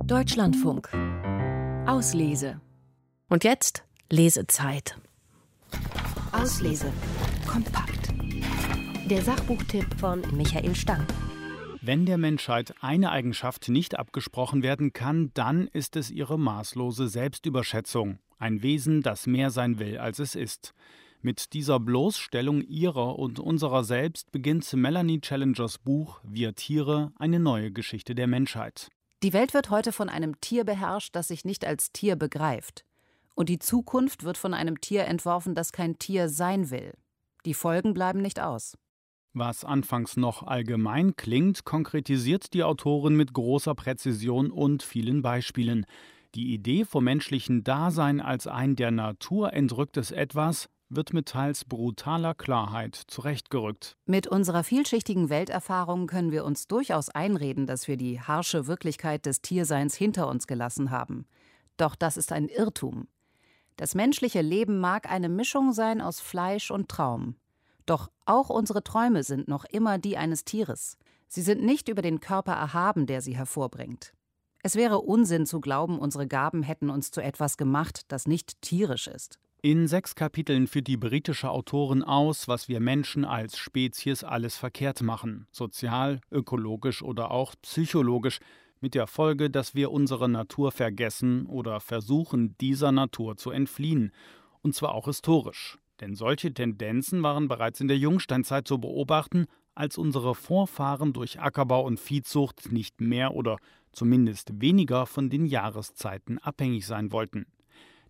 Deutschlandfunk. Auslese. Und jetzt Lesezeit. Auslese. Kompakt. Der Sachbuchtipp von Michael Stang. Wenn der Menschheit eine Eigenschaft nicht abgesprochen werden kann, dann ist es ihre maßlose Selbstüberschätzung, ein Wesen, das mehr sein will, als es ist. Mit dieser Bloßstellung ihrer und unserer selbst beginnt Melanie Challengers Buch Wir Tiere, eine neue Geschichte der Menschheit. Die Welt wird heute von einem Tier beherrscht, das sich nicht als Tier begreift. Und die Zukunft wird von einem Tier entworfen, das kein Tier sein will. Die Folgen bleiben nicht aus. Was anfangs noch allgemein klingt, konkretisiert die Autorin mit großer Präzision und vielen Beispielen. Die Idee vom menschlichen Dasein als ein der Natur entrücktes Etwas wird mit teils brutaler Klarheit zurechtgerückt. Mit unserer vielschichtigen Welterfahrung können wir uns durchaus einreden, dass wir die harsche Wirklichkeit des Tierseins hinter uns gelassen haben. Doch das ist ein Irrtum. Das menschliche Leben mag eine Mischung sein aus Fleisch und Traum. Doch auch unsere Träume sind noch immer die eines Tieres. Sie sind nicht über den Körper erhaben, der sie hervorbringt. Es wäre Unsinn zu glauben, unsere Gaben hätten uns zu etwas gemacht, das nicht tierisch ist. In sechs Kapiteln führt die britische Autorin aus, was wir Menschen als Spezies alles verkehrt machen, sozial, ökologisch oder auch psychologisch, mit der Folge, dass wir unsere Natur vergessen oder versuchen, dieser Natur zu entfliehen, und zwar auch historisch. Denn solche Tendenzen waren bereits in der Jungsteinzeit zu beobachten, als unsere Vorfahren durch Ackerbau und Viehzucht nicht mehr oder zumindest weniger von den Jahreszeiten abhängig sein wollten.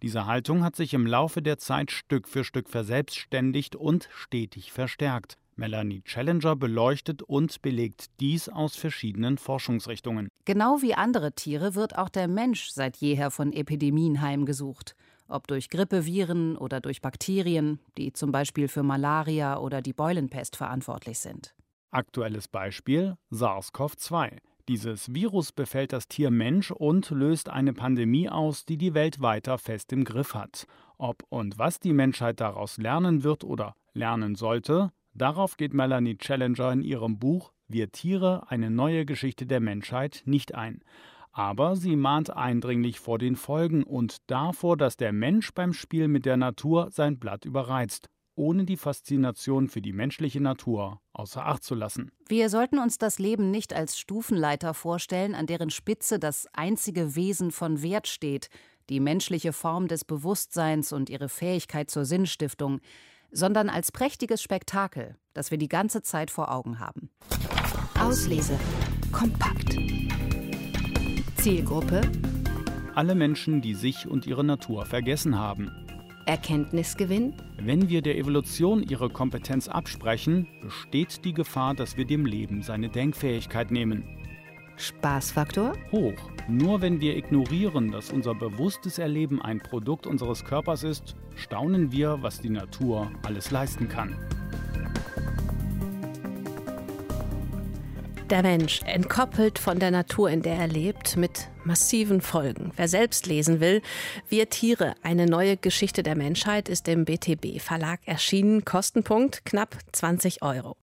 Diese Haltung hat sich im Laufe der Zeit Stück für Stück verselbstständigt und stetig verstärkt. Melanie Challenger beleuchtet und belegt dies aus verschiedenen Forschungsrichtungen. Genau wie andere Tiere wird auch der Mensch seit jeher von Epidemien heimgesucht. Ob durch Grippeviren oder durch Bakterien, die zum Beispiel für Malaria oder die Beulenpest verantwortlich sind. Aktuelles Beispiel SARS-CoV-2. Dieses Virus befällt das Tier Mensch und löst eine Pandemie aus, die die Welt weiter fest im Griff hat. Ob und was die Menschheit daraus lernen wird oder lernen sollte, darauf geht Melanie Challenger in ihrem Buch Wir Tiere, eine neue Geschichte der Menschheit nicht ein. Aber sie mahnt eindringlich vor den Folgen und davor, dass der Mensch beim Spiel mit der Natur sein Blatt überreizt ohne die Faszination für die menschliche Natur außer Acht zu lassen. Wir sollten uns das Leben nicht als Stufenleiter vorstellen, an deren Spitze das einzige Wesen von Wert steht, die menschliche Form des Bewusstseins und ihre Fähigkeit zur Sinnstiftung, sondern als prächtiges Spektakel, das wir die ganze Zeit vor Augen haben. Auslese. Kompakt. Zielgruppe. Alle Menschen, die sich und ihre Natur vergessen haben. Erkenntnisgewinn? Wenn wir der Evolution ihre Kompetenz absprechen, besteht die Gefahr, dass wir dem Leben seine Denkfähigkeit nehmen. Spaßfaktor? Hoch. Nur wenn wir ignorieren, dass unser bewusstes Erleben ein Produkt unseres Körpers ist, staunen wir, was die Natur alles leisten kann. Der Mensch, entkoppelt von der Natur, in der er lebt, mit massiven Folgen. Wer selbst lesen will, Wir Tiere, eine neue Geschichte der Menschheit, ist im BTB Verlag erschienen. Kostenpunkt knapp 20 Euro.